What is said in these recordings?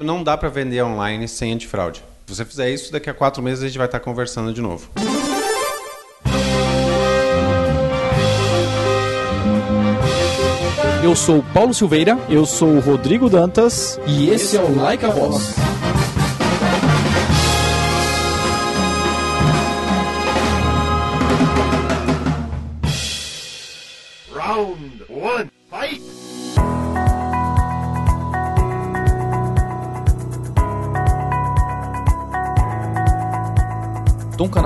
Não dá para vender online sem antifraude. Se você fizer isso, daqui a quatro meses a gente vai estar conversando de novo. Eu sou Paulo Silveira. Eu sou Rodrigo Dantas. E esse é o Like a Voz.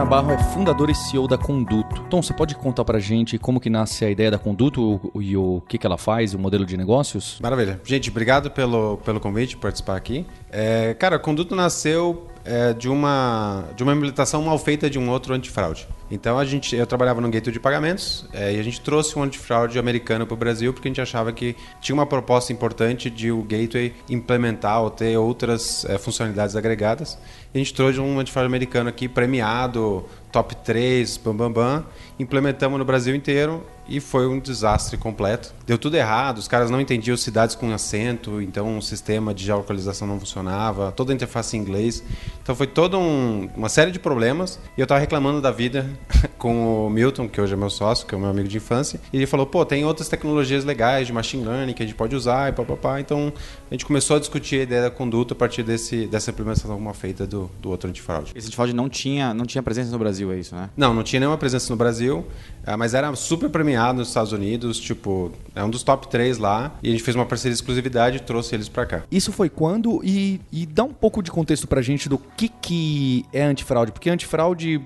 Tom Canabarro é fundador e CEO da Conduto. Tom, você pode contar pra gente como que nasce a ideia da Conduto e o, que, que ela faz, o modelo de negócios? Maravilha. Gente, obrigado pelo, pelo convite, participar aqui. É, cara, Conduto nasceu é, de, uma, de uma implementação mal feita de um outro antifraude. Então a gente, eu trabalhava no gateway de pagamentos é, e a gente trouxe um antifraude americano para o Brasil porque a gente achava que tinha uma proposta importante de o gateway implementar ou ter outras é, funcionalidades agregadas. E a gente trouxe um antifraude americano aqui premiado, top 3, bam bam bam, implementamos no Brasil inteiro e foi um desastre completo. Deu tudo errado, os caras não entendiam cidades com acento, então o sistema de geolocalização não funcionava, toda a interface em inglês. Então foi toda um, uma série de problemas e eu estava reclamando da vida com o Milton, que hoje é meu sócio, que é meu amigo de infância, e ele falou: pô, tem outras tecnologias legais de machine learning que a gente pode usar e papapá. Então a gente começou a discutir a ideia da conduta a partir desse, dessa implementação mal feita do, do outro antifraude. Esse antifraude não tinha, não tinha presença no Brasil, é isso, né? Não, não tinha nenhuma presença no Brasil, ah, mas era super premiado nos Estados Unidos, tipo, é um dos top 3 lá, e a gente fez uma parceria de exclusividade e trouxe eles para cá. Isso foi quando? E, e dá um pouco de contexto pra gente do que, que é antifraude, porque antifraude,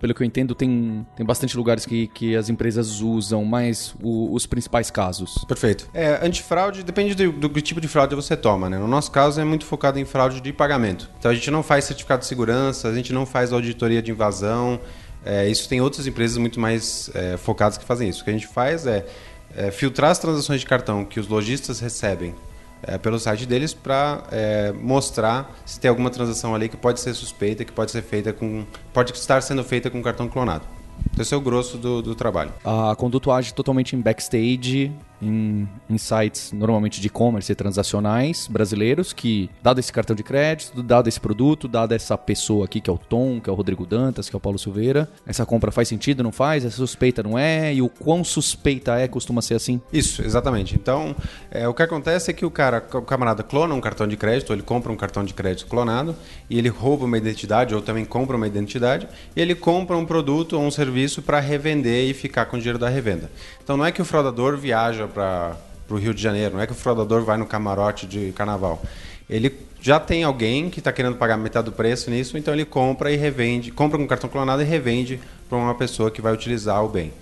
pelo que eu entendo, tem, tem bastante lugares que, que as empresas usam, mas o, os principais casos. Perfeito. É, antifraude depende do, do, tipo de fraude você toma, né? No nosso caso é muito focado em fraude de pagamento. Então a gente não faz certificado de segurança, a gente não faz auditoria de invasão, é, isso tem outras empresas muito mais é, focadas que fazem isso. O que a gente faz é, é filtrar as transações de cartão que os lojistas recebem é, pelo site deles para é, mostrar se tem alguma transação ali que pode ser suspeita, que pode ser feita com, pode estar sendo feita com cartão clonado. Esse é o grosso do, do trabalho. A Conduto age totalmente em backstage, em, em sites normalmente de e-commerce e transacionais brasileiros que, dado esse cartão de crédito, dado esse produto, dado essa pessoa aqui que é o Tom, que é o Rodrigo Dantas, que é o Paulo Silveira, essa compra faz sentido, não faz? Essa suspeita não é? E o quão suspeita é costuma ser assim? Isso, exatamente. Então, é, o que acontece é que o cara, o camarada clona um cartão de crédito, ele compra um cartão de crédito clonado e ele rouba uma identidade ou também compra uma identidade e ele compra um produto ou um serviço para revender e ficar com o dinheiro da revenda. Então, não é que o fraudador viaja para o Rio de Janeiro. Não é que o fraudador vai no camarote de carnaval. Ele já tem alguém que está querendo pagar metade do preço nisso, então ele compra e revende, compra com cartão clonado e revende para uma pessoa que vai utilizar o bem.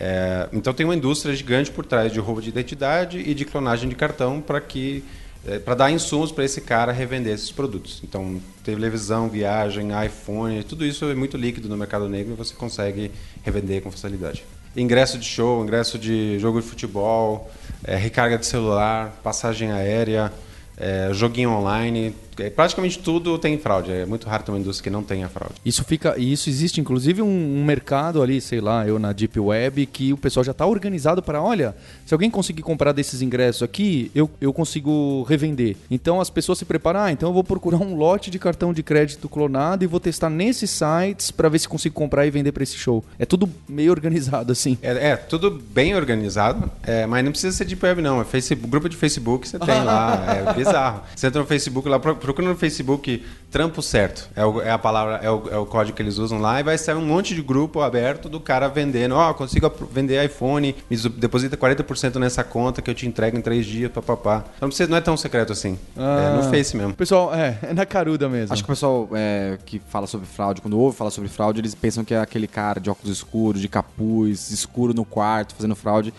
É, então tem uma indústria gigante por trás de roubo de identidade e de clonagem de cartão para que é, para dar insumos para esse cara revender esses produtos. Então, televisão, viagem, iPhone, tudo isso é muito líquido no mercado negro e você consegue revender com facilidade ingresso de show, ingresso de jogo de futebol, é, recarga de celular, passagem aérea, é, joguinho online, é, praticamente tudo tem fraude. É muito raro ter uma indústria que não tenha fraude. Isso fica, e isso existe inclusive um, um, mercado ali, sei lá, eu na Deep Web, que o pessoal já está organizado para, olha, se alguém conseguir comprar desses ingressos aqui, eu, eu consigo revender. Então as pessoas se preparam, ah, então eu vou procurar um lote de cartão de crédito clonado e vou testar nesses sites para ver se consigo comprar e vender para esse show. É tudo meio organizado assim. É, é tudo bem organizado, é, mas não precisa ser Deep Web não. É Facebook, grupo de Facebook você tem lá, é bizarro. Você entra no Facebook lá, procura no Facebook trampo certo. É, o, é a palavra, é o, é o, código que eles usam lá e vai sair um monte de grupo aberto do cara vendendo. Ó, oh, consigo vender iPhone, me deposita 40% nessa conta que eu te entrego em três dias, papapá. Então não é tão secreto assim. Ah, é no Face mesmo. Pessoal, é, é na caruda mesmo. Acho que o pessoal é, que fala sobre fraude, quando ouve falar sobre fraude, eles pensam que é aquele cara de óculos escuros, de capuz, escuro no quarto, fazendo fraude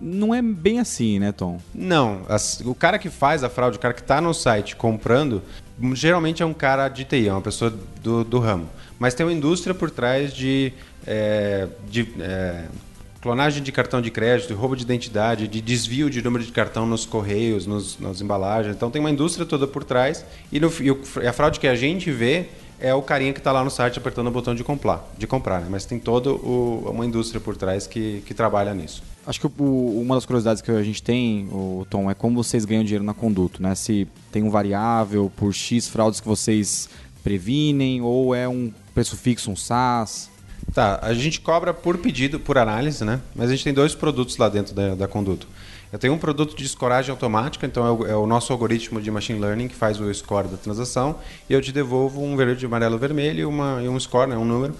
não é bem assim, né, Tom? Não. o cara que faz a fraude, o cara que está no site comprando, geralmente é um cara de TI, é uma pessoa do, do ramo. Mas tem uma indústria por trás de, é, de é, clonagem de cartão de crédito, roubo de identidade, de desvio de número de cartão nos correios, nos, nas embalagens. Então tem uma indústria toda por trás. E, no, e a fraude que a gente vê é o carinha que está lá no site apertando o botão de comprar, de comprar né? mas tem toda uma indústria por trás que, que trabalha nisso. Acho que o- uma das curiosidades que a gente tem, o Tom, é como vocês ganham dinheiro na conduto, né? Se tem um variável por X fraudes que vocês previnem ou é um preço fixo, um SaaS. Tá, a gente cobra por pedido, por análise, né? Mas a gente tem dois produtos lá dentro da, da Conduto. Eu tenho um produto de escoragem automática, então é o, é o nosso algoritmo de machine learning que faz o score da transação e eu te devolvo um verde, amarelo, vermelho e, uma, e um score, né, um número,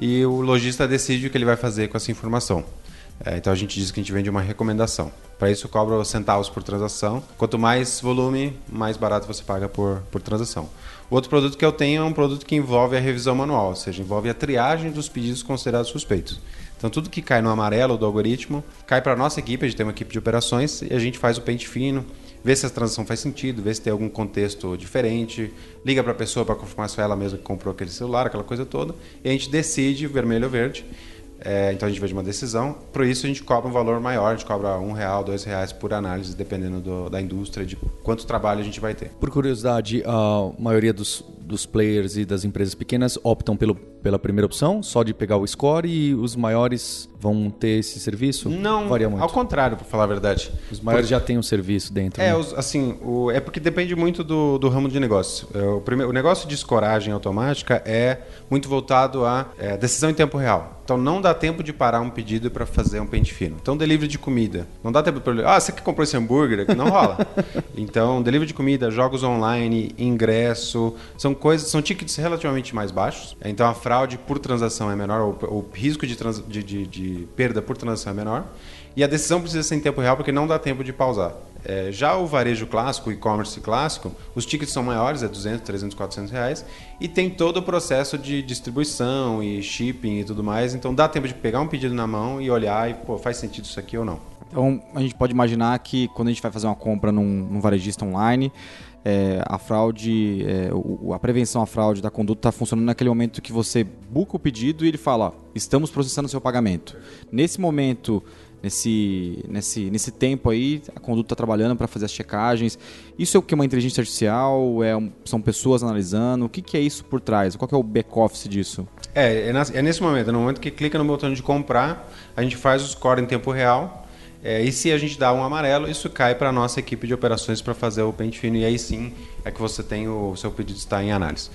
e o lojista decide o que ele vai fazer com essa informação. É, então a gente diz que a gente vende uma recomendação. Para isso cobra centavos por transação. Quanto mais volume, mais barato você paga por, por transação. O outro produto que eu tenho é um produto que envolve a revisão manual, ou seja, envolve a triagem dos pedidos considerados suspeitos. Então tudo que cai no amarelo do algoritmo cai para a nossa equipe, a gente tem uma equipe de operações e a gente faz o pente fino, vê se a transação faz sentido, vê se tem algum contexto diferente, liga para a pessoa para confirmar se foi ela mesma que comprou aquele celular, aquela coisa toda, e a gente decide vermelho ou verde. É, então a gente vende uma decisão. Por isso a gente cobra um valor maior, a gente cobra um real, dois reais por análise, dependendo do- da indústria, de quanto trabalho a gente vai ter. Por curiosidade, a maioria dos, dos players e das empresas pequenas optam pelo, pela primeira opção, só de pegar o score, e os maiores vão ter esse serviço? Não, Varia muito. ao contrário, para falar a verdade. Os maiores já têm um serviço dentro. É, né? os- assim, o- é porque depende muito do, do ramo de negócio. É, O, primeiro, o negócio de escoragem automática é muito voltado à é, decisão em tempo real. Então não dá tempo de parar um pedido para fazer um pente fino. Então delivery de comida, não dá tempo para ah, você que comprou esse hambúrguer, não rola. então delivery de comida, jogos online, ingresso, são coisas, são tickets relativamente mais baixos. Então a fraude por transação é menor, o, o risco de, trans- de- de- de perda por transação é menor. E a decisão precisa ser em tempo real porque não dá tempo de pausar. É, já o varejo clássico, o e-commerce clássico, os tickets são maiores, é 200, 300, 400 reais, e tem todo o processo de distribuição e shipping e tudo mais, então dá tempo de pegar um pedido na mão e olhar e, pô, faz sentido isso aqui ou não. Então a gente pode imaginar que quando a gente vai fazer uma compra num, num varejista online, é, a fraude, é, o- a prevenção à fraude da conduta está funcionando naquele momento que você buca o pedido e ele fala, ó, estamos processando seu pagamento. Nesse momento, nesse, nesse, nesse tempo aí, a conduta está trabalhando para fazer as checagens. Isso é o que é uma inteligência artificial? É são pessoas analisando? O que, que é isso por trás? Qual é o back-office disso? É, é, é nesse momento, no momento que clica no botão de comprar, a gente faz o score em tempo real. É, e se a gente dá um amarelo, isso cai para a nossa equipe de operações para fazer o pente fino. E aí sim é que você tem o, o seu pedido está em análise.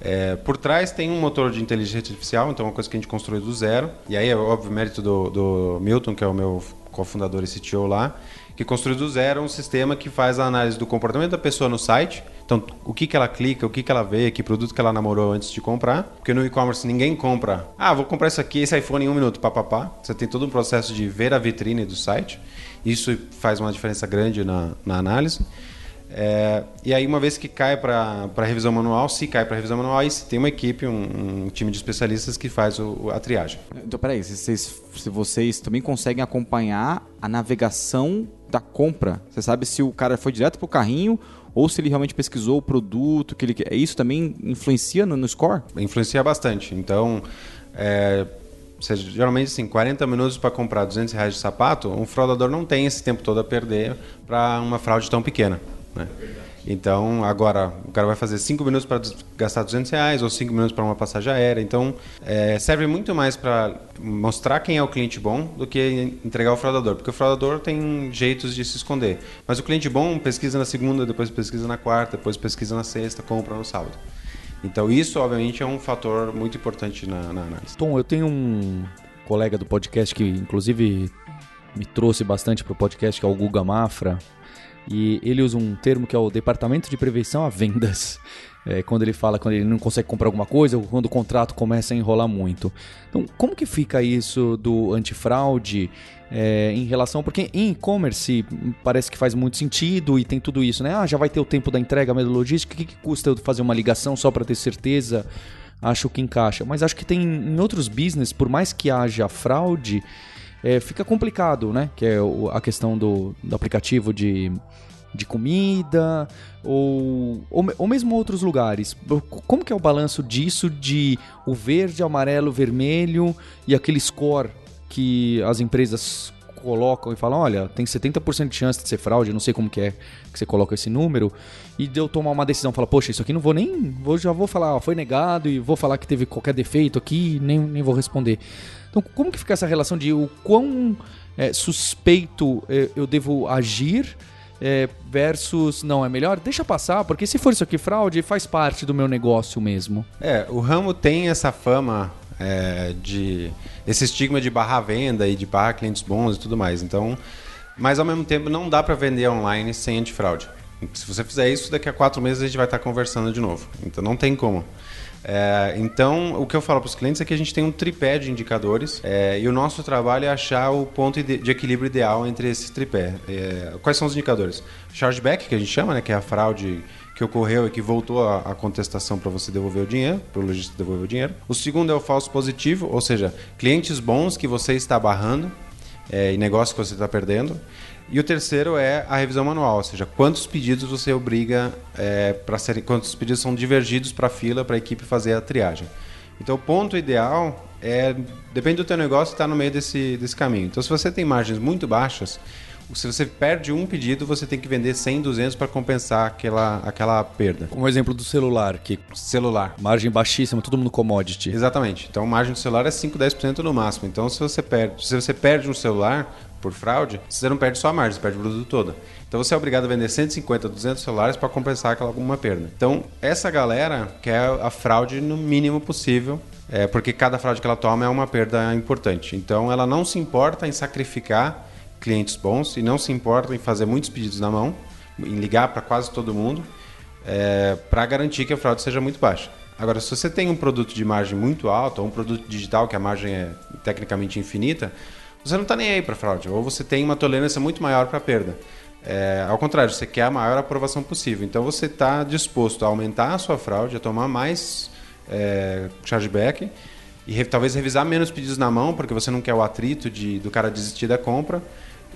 É, por trás tem um motor de inteligência artificial, então é uma coisa que a gente construiu do zero. E aí é óbvio mérito do, do Milton, que é o meu cofundador e CTO lá, que construiu do zero um sistema que faz a análise do comportamento da pessoa no site. Então, o que, que ela clica, o que, que ela vê, que produto que ela namorou antes de comprar. Porque no e-commerce ninguém compra. Ah, vou comprar isso aqui, esse iPhone em um minuto, papapá. Você tem todo um processo de ver a vitrine do site. Isso faz uma diferença grande na, na análise. É, e aí, uma vez que cai para a revisão manual, se cai para a revisão manual, aí se tem uma equipe, um, um time de especialistas que faz o- a triagem. Então, peraí, se vocês, se vocês também conseguem acompanhar a navegação da compra, você sabe se o cara foi direto pro carrinho ou se ele realmente pesquisou o produto, que ele. Isso também influencia no, no score? influencia bastante. Então, é, você, geralmente, assim, 40 minutos para comprar 200 reais de sapato, um fraudador não tem esse tempo todo a perder para uma fraude tão pequena. Né? Então, agora, o cara vai fazer 5 minutos para gastar 200 reais ou 5 minutos para uma passagem aérea. Então, é, serve muito mais para mostrar quem é o cliente bom do que entregar o fraudador. Porque o fraudador tem jeitos de se esconder. Mas o cliente bom pesquisa na segunda, depois pesquisa na quarta, depois pesquisa na sexta, compra no sábado. Então isso, obviamente, é um fator muito importante na, na análise. Tom, eu tenho um colega do podcast que, inclusive, me trouxe bastante para o podcast, que é o Guga Mafra. E ele usa um termo que é o Departamento de Prevenção a Vendas. É, quando ele fala quando ele não consegue comprar alguma coisa ou quando o contrato começa a enrolar muito. Então, como que fica isso do antifraude é, em relação... Porque em e-commerce parece que faz muito sentido e tem tudo isso, né? Ah, já vai ter o tempo da entrega, a logística, o que, que custa eu fazer uma ligação só para ter certeza? Acho que encaixa. Mas acho que tem em outros business, por mais que haja fraude, é, fica complicado, né? Que é a questão do, do aplicativo de, de comida ou, ou, ou mesmo outros lugares. Como que é o balanço disso de o verde, amarelo, vermelho e aquele score que as empresas colocam e falam, olha, tem 70% de chance de ser fraude, não sei como que é que você coloca esse número, e de eu tomar uma decisão, falar, poxa, isso aqui não vou nem, vou, já vou falar, ó, foi negado e vou falar que teve qualquer defeito aqui, nem, nem vou responder. Então, como que fica essa relação de o quão é, suspeito é, eu devo agir é, versus não é melhor deixa passar porque se for isso aqui fraude faz parte do meu negócio mesmo É, o ramo tem essa fama é, de esse estigma de barrar venda e de barrar clientes bons e tudo mais. Então, mas ao mesmo tempo não dá para vender online sem antifraude. Se você fizer isso, daqui a quatro meses a gente vai estar conversando de novo. Então não tem como. É, então, o que eu falo para os clientes é que a gente tem um tripé de indicadores é, e o nosso trabalho é achar o ponto de, equilíbrio ideal entre esse tripé. É, quais são os indicadores? Chargeback, que a gente chama, né, que é a fraude que ocorreu e que voltou a contestação para você devolver o dinheiro, para o lojista devolver o dinheiro. O segundo é o falso positivo, ou seja, clientes bons que você está barrando é, e negócio que você está perdendo. E o terceiro é a revisão manual, ou seja, quantos pedidos você obriga é, para serem, quantos pedidos são divergidos para a fila para a equipe fazer a triagem. Então o ponto ideal é depende do teu negócio estar tá no meio desse, desse caminho. Então se você tem margens muito baixas, se você perde um pedido, você tem que vender 100, 200 para compensar aquela, aquela perda. Como exemplo do celular, que celular. Margem baixíssima, todo mundo commodity. Exatamente. Então, margem do celular é 5, 10% no máximo. Então, se você perde, se você perde um celular por fraude, você não perde só a margem, você perde o produto todo. Então, você é obrigado a vender 150, 200 celulares para compensar aquela alguma perda. Então, essa galera quer a fraude no mínimo possível é, porque cada fraude que ela toma é uma perda importante. Então, ela não se importa em sacrificar clientes bons e não se importam em fazer muitos pedidos na mão, em ligar para quase todo mundo, é, para garantir que a fraude seja muito baixa. Agora, se você tem um produto de margem muito alta, ou um produto digital que a margem é tecnicamente infinita, você não está nem aí para fraude, ou você tem uma tolerância muito maior para perda. É, ao contrário, você quer a maior aprovação possível. Então você está disposto a aumentar a sua fraude, a tomar mais é, chargeback e re, talvez revisar menos pedidos na mão, porque você não quer o atrito de, do cara desistir da compra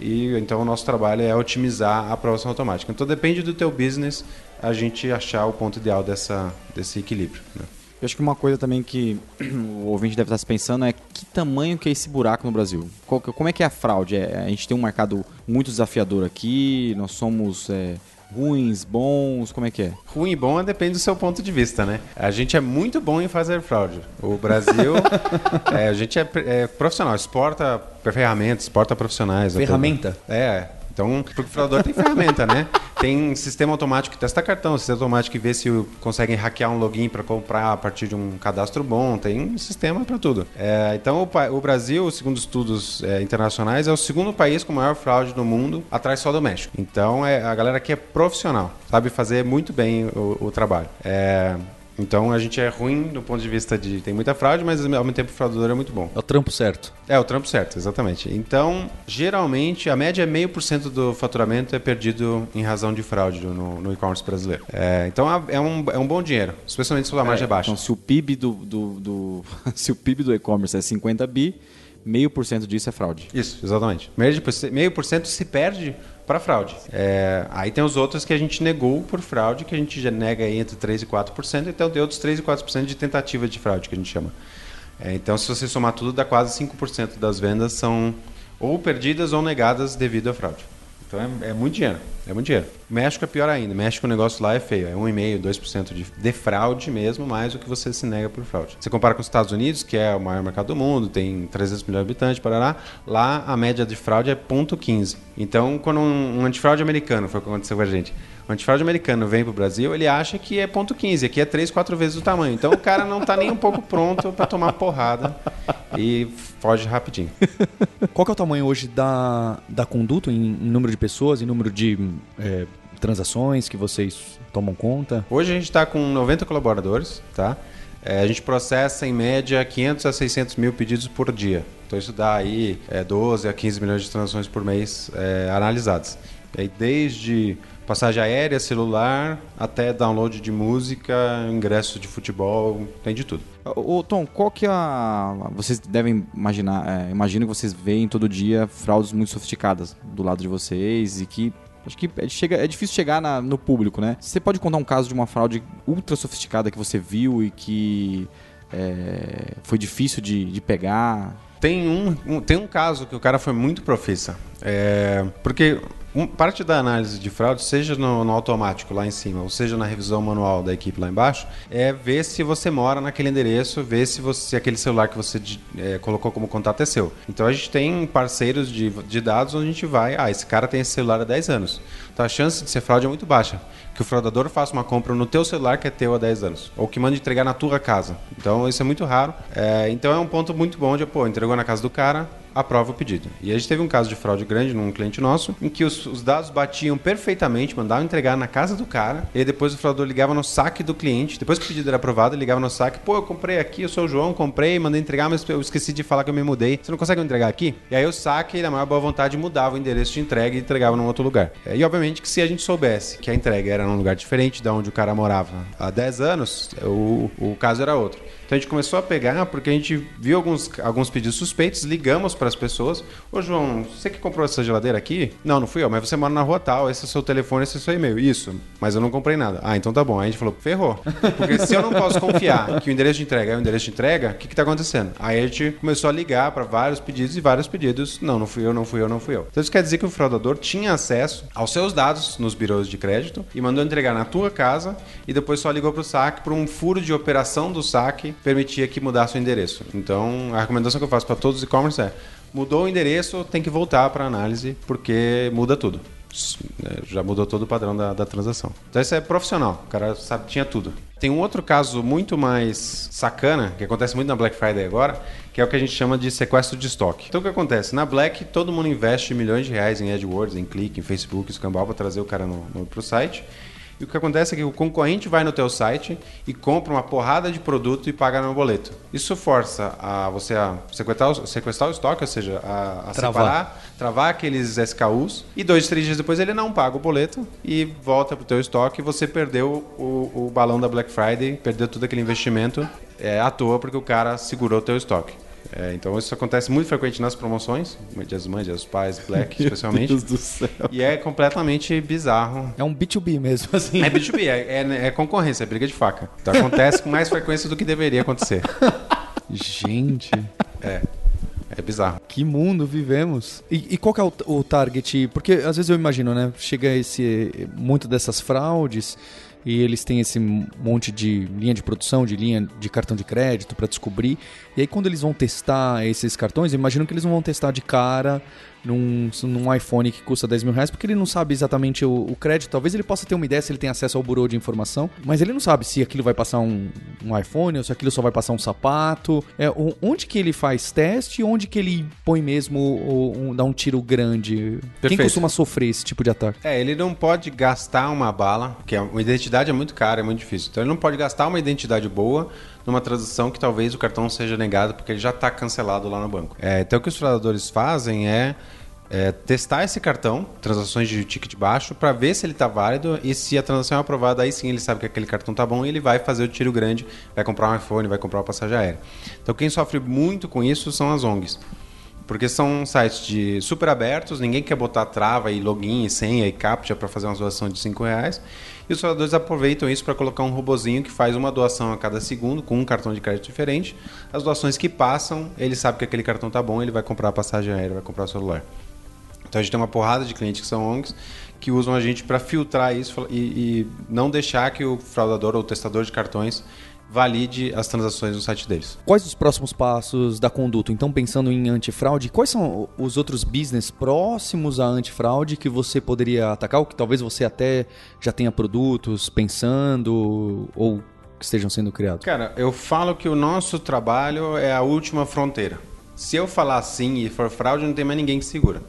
e então o nosso trabalho é otimizar a aprovação automática. Então depende do teu business a gente achar o ponto ideal dessa, desse equilíbrio. Né? Eu acho que uma coisa também que o ouvinte deve estar se pensando é que tamanho que é esse buraco no Brasil? como é que é a fraude? É, a gente tem um mercado muito desafiador aqui, nós somos é, ruins, bons, como é que é? Ruim e bom depende do seu ponto de vista, né? A gente é muito bom em fazer fraude. O Brasil, é, a gente é, é, profissional, exporta ferramentas, exporta profissionais. Ferramenta? É, então, porque o fraudador tem ferramenta, né? Tem sistema automático que testa cartão, sistema automático que vê se conseguem hackear um login para comprar a partir de um cadastro bom, tem um sistema para tudo. É, então, o, o, Brasil, segundo estudos é, internacionais, é o segundo país com maior fraude do mundo, atrás só do México. Então, é, a galera aqui é profissional, sabe fazer muito bem o, o trabalho. É, então a gente é ruim do ponto de vista de tem muita fraude, mas ao mesmo tempo o fraudador é muito bom. É o trampo certo. É o trampo certo, exatamente. Então, geralmente, a média é meio por cento do faturamento é perdido em razão de fraude no, no e-commerce brasileiro. É, então é um, é um bom dinheiro, especialmente se a margem é, é baixa. Então, se o PIB do, do, do se o PIB do e-commerce é 50 bi, meio por cento disso é fraude. Isso, exatamente. Meio por cento se perde para fraude. É, aí tem os outros que a gente negou por fraude, que a gente já nega entre 3% e 4%, então tem outros 3% e 4% de tentativa de fraude, que a gente chama. É, então, se você somar tudo, dá quase 5% das vendas são ou perdidas ou negadas devido à fraude. Então é, é, muito dinheiro, é muito dinheiro. México é pior ainda. México o negócio lá é feio, é 1,5%, 2% de, de fraude mesmo, mais o que você se nega por fraude. Você compara com os Estados Unidos, que é o maior mercado do mundo, tem 300 milhões de habitantes, parará, lá a média de fraude é 0,15. Então, quando um, um antifraude americano, foi o que aconteceu com a gente, o antifraude americano vem para o Brasil, ele acha que é ponto 15, aqui é 3, 4 vezes o tamanho. Então o cara não está nem um pouco pronto para tomar porrada e foge rapidinho. Qual é o tamanho hoje da, da conduta em, em número de pessoas, em número de é, transações que vocês tomam conta? Hoje a gente está com 90 colaboradores, tá? É, a gente processa em média 500 a 600 mil pedidos por dia. Então isso dá aí é, 12 a 15 milhões de transações por mês é, analisadas. E aí, desde passagem aérea, celular, até download de música, ingresso de futebol, tem de tudo. Ô, Tom, qual que é a... Vocês devem imaginar, é, imagino que vocês veem todo dia fraudes muito sofisticadas do lado de vocês e que Acho que é, chega, é difícil chegar na, no público, né? Você pode contar um caso de uma fraude ultra sofisticada que você viu e que É, foi difícil de, de pegar? Tem um, um, tem um caso que o cara foi muito profissa. É, porque um, parte da análise de fraude, seja no, no, automático lá em cima, ou seja na revisão manual da equipe lá embaixo, é ver se você mora naquele endereço, ver se, você, aquele celular que você é, colocou como contato é seu. Então a gente tem parceiros de, de dados onde a gente vai, ah, esse cara tem esse celular há 10 anos. Então a chance de ser fraude é muito baixa que o fraudador faça uma compra no teu celular que é teu há 10 anos, ou que mande entregar na tua casa. Então isso é muito raro. É, então é um ponto muito bom de, pô, entregou na casa do cara, aprova o pedido. E a gente teve um caso de fraude grande num cliente nosso, em que os, os, dados batiam perfeitamente, mandavam entregar na casa do cara, e depois o fraudador ligava no saque do cliente, depois que o pedido era aprovado, ligava no saque, pô, eu comprei aqui, eu sou o João, comprei, mandei entregar, mas eu esqueci de falar que eu me mudei. Você não consegue entregar aqui? E aí o saque, na maior boa vontade, mudava o endereço de entrega e entregava num outro lugar. É, e obviamente que se a gente soubesse que a entrega era num lugar diferente da onde o cara morava há 10 anos, o, o caso era outro. Então a gente começou a pegar porque a gente viu alguns, alguns pedidos suspeitos, ligamos para as pessoas. Ô João, você que comprou essa geladeira aqui? Não, não fui eu, mas você mora na rua tal, esse é o seu telefone, esse é o seu e-mail. Isso, mas eu não comprei nada. Ah, então tá bom. Aí a gente falou, ferrou. Porque se eu não posso confiar que o endereço de entrega é o endereço de entrega, o que, que tá acontecendo? Aí a gente começou a ligar para vários pedidos e vários pedidos. Não, não fui eu, não fui eu, não fui eu. Então isso quer dizer que o fraudador tinha acesso aos seus dados nos birôs de crédito e mandou entregar na tua casa e depois só ligou para o saque por um furo de operação do saque permitia que mudasse seu endereço. Então, a recomendação que eu faço para todos os e-commerce é: mudou o endereço, tem que voltar para análise, porque muda tudo. É, já mudou todo o padrão da, da transação. Então, isso é profissional, o cara sabe, tinha tudo. Tem um outro caso muito mais sacana, que acontece muito na Black Friday agora, que é o que a gente chama de sequestro de estoque. Então o que acontece? Na Black, todo mundo investe milhões de reais em AdWords, em clique, em Facebook, escambau para trazer o cara no, no, pro site. E o que acontece é que o concorrente vai no teu site e compra uma porrada de produto e paga no boleto. Isso força a você a sequestrar, sequestrar o estoque, ou seja, a, a travar. separar, travar aqueles SKUs e dois, três dias depois ele não paga o boleto e volta para o teu estoque e você perdeu o, o balão da Black Friday, perdeu todo aquele investimento é, à toa porque o cara segurou o teu estoque. É, então isso acontece muito frequente nas promoções, Dia das Mães, Dia dos Pais, Black especialmente. Deus do céu. E é completamente bizarro. É um B2B mesmo, assim. É B2B, é, é, é concorrência, é briga de faca. Então acontece com mais frequência do que deveria acontecer. Gente. É. É bizarro. Que mundo vivemos. E, e qual que é o, o, target? Porque às vezes eu imagino, né? Chega esse muito dessas fraudes e eles têm esse monte de linha de produção, de linha de cartão de crédito para descobrir. E aí quando eles vão testar esses cartões, imagino que eles não vão testar de cara num, num iPhone que custa 10 mil reais, porque ele não sabe exatamente o, o, crédito. Talvez ele possa ter uma ideia se ele tem acesso ao burô de informação, mas ele não sabe se aquilo vai passar um, um iPhone ou se aquilo só vai passar um sapato. É, onde que ele faz teste e onde que ele põe mesmo um, dá um tiro grande? Perfeito. Quem costuma sofrer esse tipo de ataque? É, ele não pode gastar uma bala, que é, uma identidade é muito cara, é muito difícil. Então ele não pode gastar uma identidade boa numa transação que talvez o cartão seja negado porque ele já está cancelado lá no banco. É, então o que os fraudadores fazem é, é, testar esse cartão, transações de ticket baixo, para ver se ele está válido e se a transação é aprovada, aí sim ele sabe que aquele cartão está bom e ele vai fazer o tiro grande, vai comprar um iPhone, vai comprar uma passagem aérea. Então quem sofre muito com isso são as ONGs. Porque são sites de super abertos, ninguém quer botar trava e login e senha e captcha para fazer uma doação de 5 reais. E os doadores aproveitam isso para colocar um robozinho que faz uma doação a cada segundo com um cartão de crédito diferente. As doações que passam, ele sabe que aquele cartão tá bom, ele vai comprar a passagem aérea, vai comprar o celular. Então a gente tem uma porrada de clientes que são ONGs que usam a gente para filtrar isso e, e, não deixar que o fraudador ou o testador de cartões valide as transações no site deles. Quais os próximos passos da conduta? Então, pensando em antifraude, quais são os outros business próximos à antifraude que você poderia atacar, ou que talvez você até já tenha produtos pensando ou que estejam sendo criados? Cara, eu falo que o nosso trabalho é a última fronteira. Se eu falar assim e for fraude, não tem mais ninguém que segura.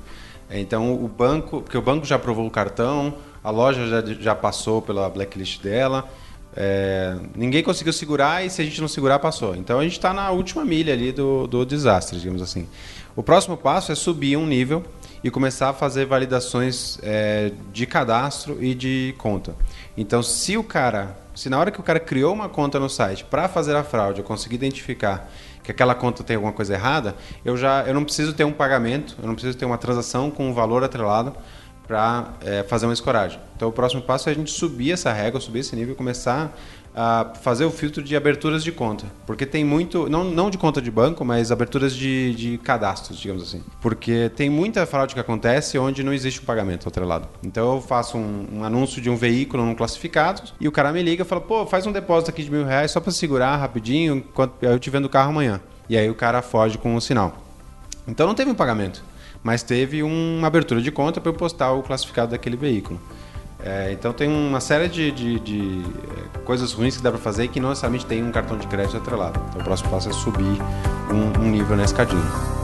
Então, o banco, porque o banco já aprovou o cartão, a loja já, já passou pela blacklist dela, é, ninguém conseguiu segurar e se a gente não segurar, passou. Então a gente está na última milha ali do, do desastre, digamos assim. O próximo passo é subir um nível e começar a fazer validações é, de cadastro e de conta. Então, se o cara, se na hora que o cara criou uma conta no site para fazer a fraude, eu conseguir identificar que aquela conta tem alguma coisa errada, eu já eu não preciso ter um pagamento, eu não preciso ter uma transação com um valor atrelado para é, fazer uma escoragem. Então o próximo passo é a gente subir essa régua, subir esse nível e começar a fazer o filtro de aberturas de conta. Porque tem muito, não, não de conta de banco, mas aberturas de, de cadastros, digamos assim. Porque tem muita fraude que acontece onde não existe um pagamento atrelado. Então eu faço um, um anúncio de um veículo não classificado e o cara me liga e fala, pô, faz um depósito aqui de mil reais só para segurar rapidinho, enquanto eu te vendo o carro amanhã. E aí o cara foge com o sinal. Então não teve um pagamento, mas teve uma abertura de conta para eu postar o classificado daquele veículo. É, então tem uma série de, de, de é, coisas ruins que dá para fazer que não necessariamente tem um cartão de crédito atrelado. Então o próximo passo é subir um, um nível nesse cadinho.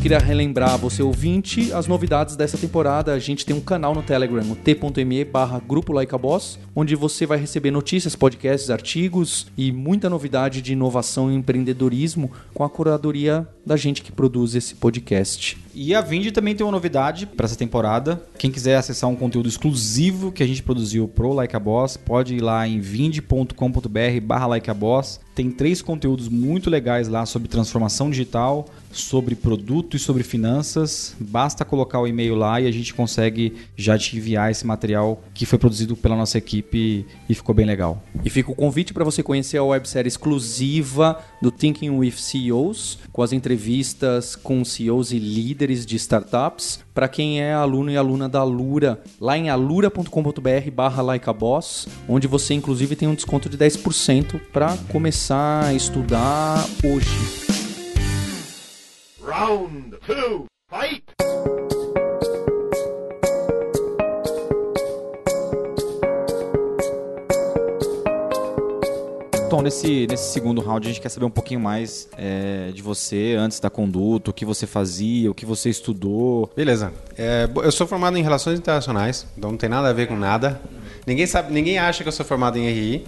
Queria relembrar você ouvinte as novidades dessa temporada. A gente tem um canal no Telegram, o t.me barra Grupo Like a Boss, onde você vai receber notícias, podcasts, artigos e muita novidade de inovação e empreendedorismo com a curadoria da gente que produz esse podcast. E a Vind também tem uma novidade para essa temporada. Quem quiser acessar um conteúdo exclusivo que a gente produziu pro Like a Boss, pode ir lá em vind.com.br barra Like a Boss. Tem três conteúdos muito legais lá sobre transformação digital, sobre produto e sobre finanças. Basta colocar o e-mail lá e a gente consegue já te enviar esse material que foi produzido pela nossa equipe e ficou bem legal. E fica o convite para você conhecer a websérie exclusiva do Thinking with CEOs, com as entrevistas com CEOs e líderes de startups, para quem é aluno e aluna da Alura, lá em alura.com.br barra likeaboss, onde você inclusive tem um desconto de 10% para começar a estudar hoje. Round two, fight! Tom, nesse, nesse segundo round a gente quer saber um pouquinho mais é, de você antes da conduta, o que você fazia, o que você estudou. Beleza. É, eu sou formado em Relações Internacionais, então não tem nada a ver com nada. Ninguém sabe, ninguém acha que eu sou formado em RI,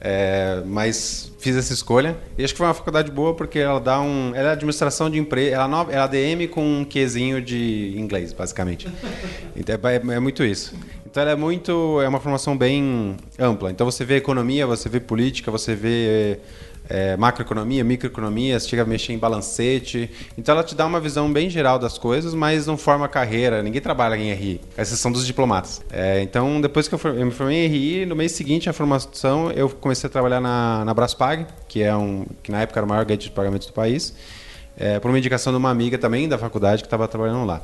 é, mas fiz essa escolha. E acho que foi uma faculdade boa porque ela dá um, ela é administração de empresa, ela, é ela é ADM com um quezinho de inglês, basicamente. Então é, é muito isso. Então ela é muito, é uma formação bem ampla. Então você vê economia, você vê política, você vê é, macroeconomia, microeconomia, você chega a mexer em balancete. Então ela te dá uma visão bem geral das coisas, mas não forma carreira. Ninguém trabalha em RI, com exceção dos diplomatas. É, então depois que eu, for- eu me formei em RI, no mês seguinte à formação eu comecei a trabalhar na, na Braspag, que é um, que na época era o maior gateway de pagamentos do país, é, por uma indicação de uma amiga também da faculdade que estava trabalhando lá.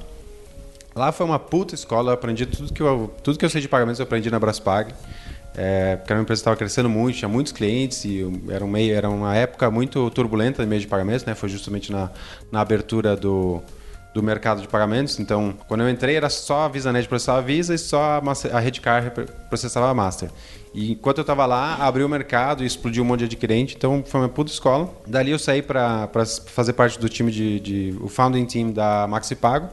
Lá foi uma puta escola, eu aprendi tudo que eu, tudo que eu sei de pagamentos, eu aprendi na Braspag. É, porque a minha empresa estava crescendo muito, tinha muitos clientes e era, um meio, era uma época muito turbulenta no meio de pagamentos, né? Foi justamente na, na abertura do, do mercado de pagamentos. Então, quando eu entrei, era só a VisaNet processava a Visa e só a, a Redcar repre- processava a Master. E enquanto eu estava lá, abriu o mercado e explodiu um monte de adquirente. Então, foi uma puta escola. Dali eu saí para fazer parte do time de, de... o founding team da MaxiPago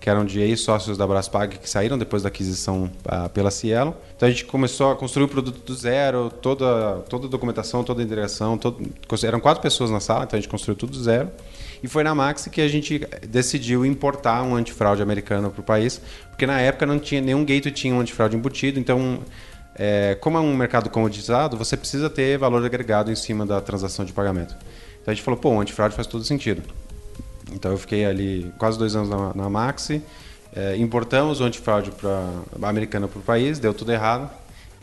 que eram de ex-sócios da Braspag que saíram depois da aquisição ah, pela Cielo. Então a gente começou a construir o produto do zero, toda, toda a documentação, toda a integração, todo, eram quatro pessoas na sala, então a gente construiu tudo do zero. E foi na Maxi que a gente decidiu importar um antifraude americano para o país, porque na época não tinha nenhum gateway tinha um antifraude embutido, então é, como é um mercado comoditizado, você precisa ter valor agregado em cima da transação de pagamento. Então a gente falou, pô, o antifraude faz todo sentido. Então eu fiquei ali quase dois anos na, na Maxi, eh, importamos o antifraude para americana para o país, deu tudo errado.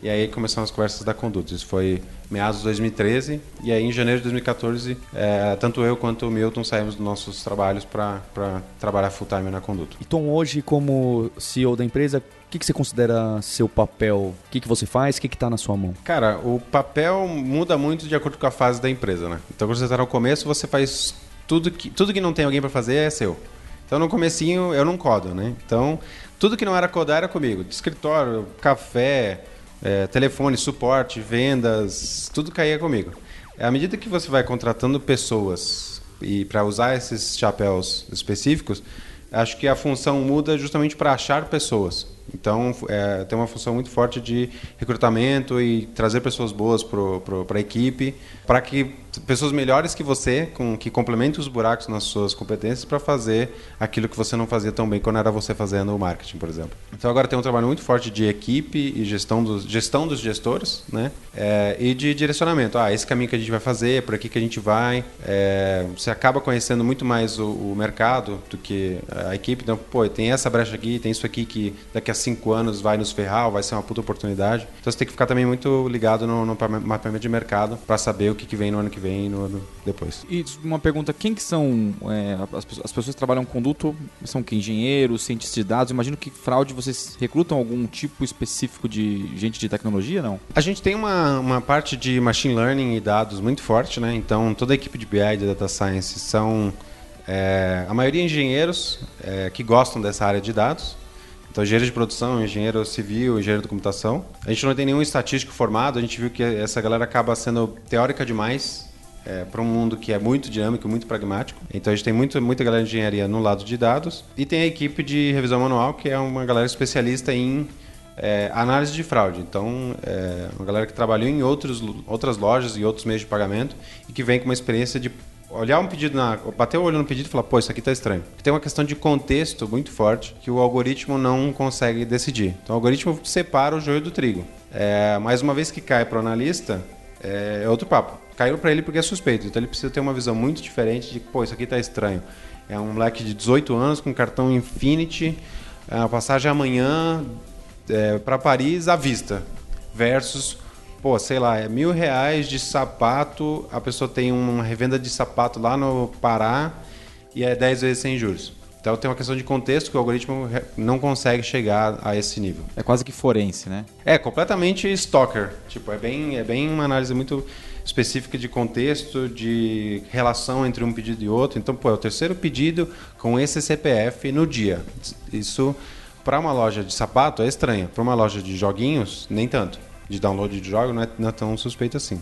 E aí começaram as conversas da conduta. Isso foi meados de 2013. E aí em janeiro de 2014, eh, tanto eu quanto o Milton saímos dos nossos trabalhos para trabalhar full time na conduta. Então hoje, como CEO da empresa, o que, que você considera seu papel? O que, que você faz? O que está na sua mão? Cara, o papel muda muito de acordo com a fase da empresa, né? Então, quando você está no começo, você faz tudo que, tudo que não tem alguém para fazer é seu. Então, no comecinho, eu não codo, né? Então, tudo que não era codar era comigo. De escritório, café, eh, telefone, suporte, vendas, tudo caía comigo. À medida que você vai contratando pessoas e para usar esses chapéus específicos, acho que a função muda justamente para achar pessoas. Então, é, tem uma função muito forte de recrutamento e trazer pessoas boas para a equipe, para que pessoas melhores que você, com, que complementem os buracos nas suas competências para fazer aquilo que você não fazia tão bem quando era você fazendo o marketing, por exemplo. Então, agora tem um trabalho muito forte de equipe e gestão dos, gestão dos gestores, né? É, e de direcionamento. Ah, esse caminho que a gente vai fazer, por aqui que a gente vai. É, você acaba conhecendo muito mais o, o, mercado do que a equipe. Então, pô, tem essa brecha aqui, tem isso aqui que daqui a cinco anos vai nos ferrar, vai ser uma puta oportunidade. Então, você tem que ficar também muito ligado no, no mapeamento de mercado para saber o que, que vem no ano que vem e no ano depois. E uma pergunta, quem que são é, as, as, pessoas que trabalham com conduto? São que engenheiros, cientistas de dados? imagino que fraude vocês recrutam algum tipo específico de gente de tecnologia, não? A gente tem uma, uma parte de machine learning e dados muito forte, né? Então, toda a equipe de BI e de Data Science são é, a maioria engenheiros é, que gostam dessa área de dados. Então, engenheiro de produção, engenheiro civil, engenheiro de computação. A gente não tem nenhum estatístico formado, a gente viu que essa galera acaba sendo teórica demais é, para um mundo que é muito dinâmico, muito pragmático. Então a gente tem muito, muita galera de engenharia no lado de dados e tem a equipe de revisão manual, que é uma galera especialista em é, análise de fraude. Então, é uma galera que trabalhou em outros, outras lojas e outros meios de pagamento e que vem com uma experiência de olhar um pedido, na, bater o olho no pedido e falar, pô, isso aqui está estranho. Tem uma questão de contexto muito forte que o algoritmo não consegue decidir. Então, o algoritmo separa o joio do trigo. É, mas uma vez que cai para o analista, é, é outro papo. Caiu para ele porque é suspeito. Então, ele precisa ter uma visão muito diferente de, pô, isso aqui está estranho. É um moleque de 18 anos com cartão Infinity, a passagem amanhã é, para Paris à vista, versus pô, sei lá, é mil reais de sapato, a pessoa tem uma revenda de sapato lá no Pará e é 10 vezes sem juros. Então tem uma questão de contexto que o algoritmo não consegue chegar a esse nível. É quase que forense, né? É, completamente stalker. Tipo, é bem, é bem uma análise muito específica de contexto, de relação entre um pedido e outro. Então, pô, é o terceiro pedido com esse CPF no dia. Isso, para uma loja de sapato, é estranho. Para uma loja de joguinhos, nem tanto de download de jogo não é, não é tão suspeito assim.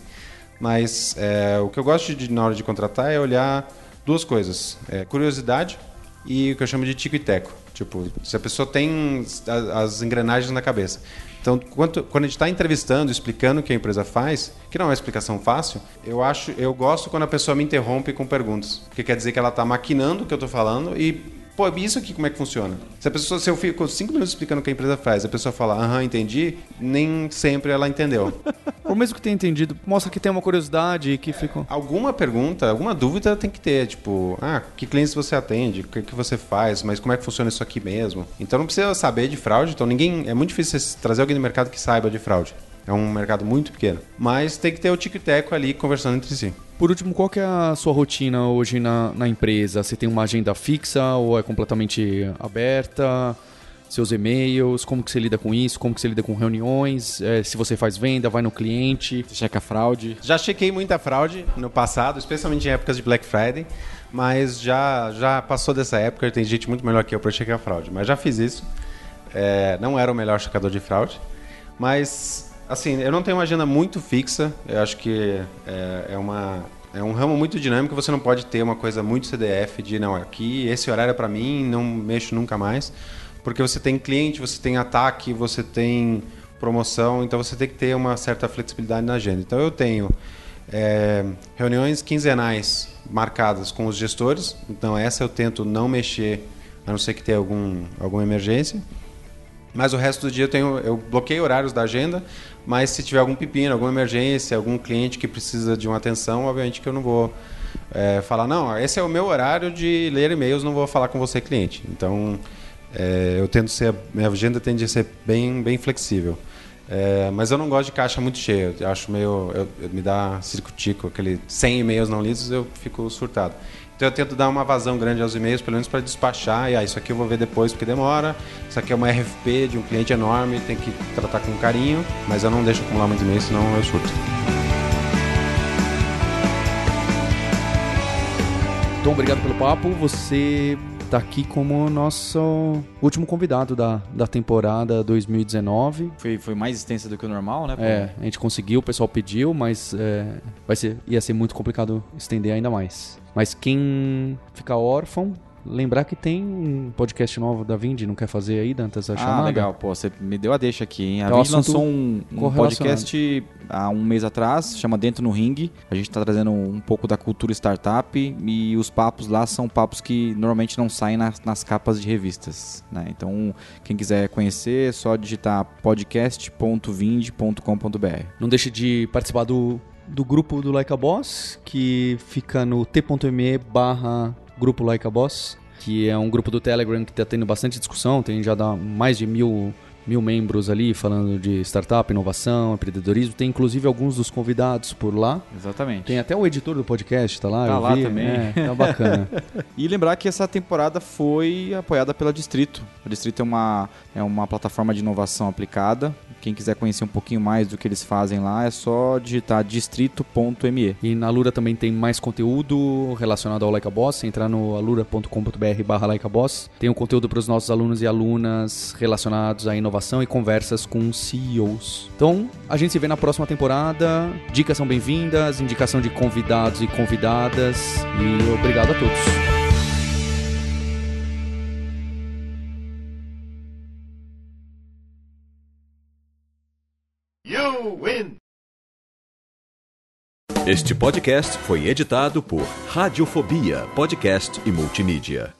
Mas é, o que eu gosto de, na hora de contratar é olhar duas coisas: é, curiosidade e o que eu chamo de tico e teco. Tipo, se a pessoa tem as, as engrenagens na cabeça. Então, quando, quando a gente está entrevistando, explicando o que a empresa faz, que não é uma explicação fácil, eu acho, eu gosto quando a pessoa me interrompe com perguntas, porque quer dizer que ela está maquinando o que eu estou falando e pô, isso aqui como é que funciona? Se a pessoa, se eu fico cinco minutos explicando o que a empresa faz, a pessoa fala, aham, entendi, nem sempre ela entendeu. Por mesmo que tenha entendido, mostra que tem uma curiosidade e que ficou. Alguma pergunta, alguma dúvida tem que ter, tipo, ah, que clientes você atende, o que, que você faz, mas como é que funciona isso aqui mesmo? Então não precisa saber de fraude, então ninguém. É muito difícil trazer alguém do mercado que saiba de fraude. É um mercado muito pequeno. Mas tem que ter o tic-teco ali conversando entre si. Por último, qual que é a sua rotina hoje na, na empresa? Você tem uma agenda fixa ou é completamente aberta? Seus e-mails, como que você lida com isso? Como que você lida com reuniões? É, se você faz venda, vai no cliente? Você checa fraude? Já chequei muita fraude no passado, especialmente em épocas de Black Friday, mas já, já passou dessa época, tem gente muito melhor que eu para checar fraude. Mas já fiz isso. É, não era o melhor checador de fraude, mas Assim, eu não tenho uma agenda muito fixa. Eu acho que é, é, uma, é um ramo muito dinâmico. Você não pode ter uma coisa muito CDF de, não, aqui esse horário é para mim, não mexo nunca mais. Porque você tem cliente, você tem ataque, você tem promoção, então você tem que ter uma certa flexibilidade na agenda. Então eu tenho é, reuniões quinzenais marcadas com os gestores. Então essa eu tento não mexer, a não ser que tenha algum, alguma emergência. Mas o resto do dia eu tenho, eu bloqueio horários da agenda, mas se tiver algum pepino, alguma emergência, algum cliente que precisa de uma atenção, obviamente que eu não vou é, falar, não, esse é o meu horário de ler e-mails, não vou falar com você, cliente. Então, é, eu tento ser, minha agenda tende a ser bem, bem flexível. É, mas eu não gosto de caixa muito cheia, eu acho meio, eu, eu me dá circo-tico, aquele 100 e-mails não lidos, eu fico surtado. Então eu tento dar uma vazão grande aos e-mails, pelo menos para despachar. E ah, isso aqui eu vou ver depois porque demora. Isso aqui é uma RFP de um cliente enorme, tem que tratar com carinho. Mas eu não deixo acumular muito e-mail, senão eu surto. Então, obrigado pelo papo. Você está aqui como nosso último convidado da, da temporada 2019. Foi, foi mais extensa do que o normal, né? É, a gente conseguiu, o pessoal pediu, mas é, vai ser, ia ser muito complicado estender ainda mais. Mas quem ficar órfão lembrar que tem um podcast novo da Vindi, não quer fazer aí, Dantas, a Ah, chamada? legal. Pô, você me deu a deixa aqui, hein? A É um gente lançou um, um podcast há um mês atrás, chama Dentro no Ring. A gente tá trazendo um pouco da cultura startup e os papos lá são papos que normalmente não saem nas, nas capas de revistas, né? Então, quem quiser conhecer, é só digitar podcast.vind.com.br. Não deixe de participar do, do grupo do Like a Boss, que fica no t.me barra grupo Like a Boss, que é um grupo do Telegram que está tendo bastante discussão, tem já mais de mil, mil membros ali falando de startup, inovação, empreendedorismo. Tem inclusive alguns dos convidados por lá. Exatamente. Tem até o editor do podcast, tá lá? Tá lá vi. também. É, tá bacana. E lembrar que essa temporada foi apoiada pela Distrito. A Distrito é uma, é uma plataforma de inovação aplicada. Quem quiser conhecer um pouquinho mais do que eles fazem lá, é só digitar distrito.me. E na Alura também tem mais conteúdo relacionado ao Like a Boss. Entrar no alura.com.br barra Like a Boss. Tem um conteúdo para os nossos alunos e alunas relacionados à inovação e conversas com CEOs. Então, a gente se vê na próxima temporada. Dicas são bem-vindas, indicação de convidados e convidadas. E obrigado a todos. You win! Este podcast foi editado por Radiofobia, podcast e multimídia.